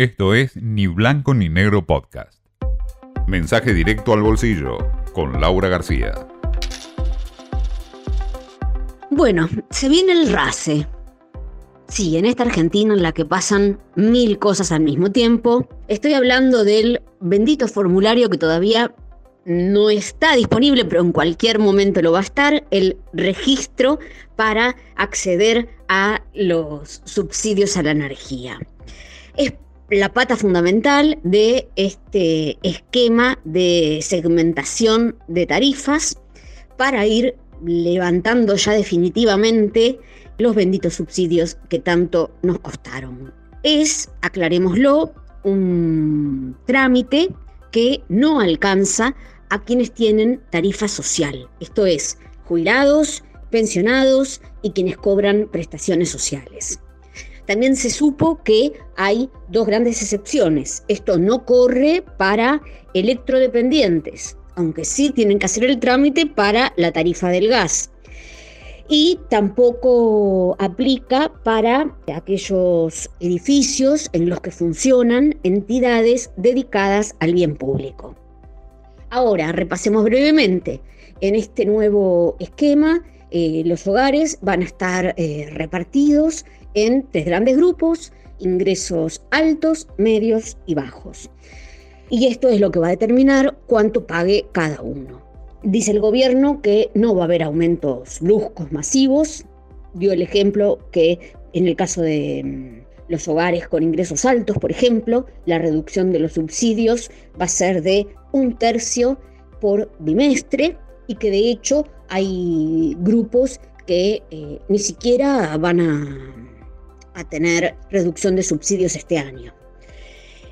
Esto es Ni Blanco ni Negro Podcast. Mensaje directo al bolsillo con Laura García. Bueno, se viene el RACE. Sí, en esta Argentina en la que pasan mil cosas al mismo tiempo, estoy hablando del bendito formulario que todavía no está disponible, pero en cualquier momento lo va a estar, el registro para acceder a los subsidios a la energía. Es la pata fundamental de este esquema de segmentación de tarifas para ir levantando ya definitivamente los benditos subsidios que tanto nos costaron. Es, aclarémoslo, un trámite que no alcanza a quienes tienen tarifa social, esto es, jubilados, pensionados y quienes cobran prestaciones sociales. También se supo que hay dos grandes excepciones. Esto no corre para electrodependientes, aunque sí tienen que hacer el trámite para la tarifa del gas. Y tampoco aplica para aquellos edificios en los que funcionan entidades dedicadas al bien público. Ahora, repasemos brevemente. En este nuevo esquema, eh, los hogares van a estar eh, repartidos en tres grandes grupos, ingresos altos, medios y bajos. Y esto es lo que va a determinar cuánto pague cada uno. Dice el gobierno que no va a haber aumentos bruscos masivos. Dio el ejemplo que en el caso de mm, los hogares con ingresos altos, por ejemplo, la reducción de los subsidios va a ser de un tercio por bimestre y que de hecho hay grupos que eh, ni siquiera van a tener reducción de subsidios este año.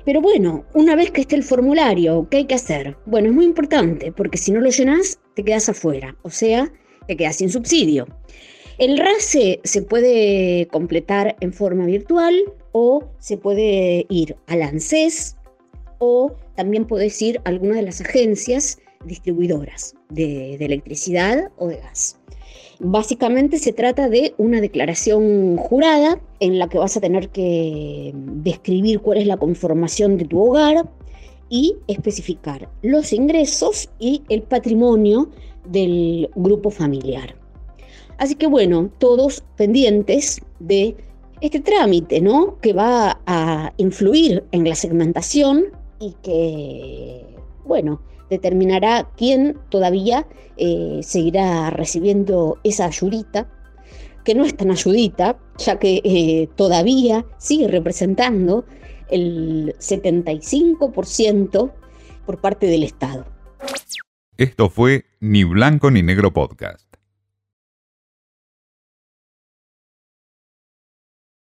Pero bueno, una vez que esté el formulario, ¿qué hay que hacer? Bueno, es muy importante porque si no lo llenas, te quedas afuera, o sea, te quedas sin subsidio. El RACE se puede completar en forma virtual o se puede ir al ANSES o también puedes ir a alguna de las agencias distribuidoras de, electricidad o de gas. Básicamente se trata de una declaración jurada en la que vas a tener que describir cuál es la conformación de tu hogar y especificar los ingresos y el patrimonio del grupo familiar. Así que bueno, todos pendientes de este trámite, ¿no? Que va a influir en la segmentación y que, bueno, determinará quién todavía eh, seguirá recibiendo esa ayudita, que no es tan ayudita, ya que eh, todavía sigue representando el 75% por parte del Estado. Esto fue Ni Blanco ni Negro Podcast.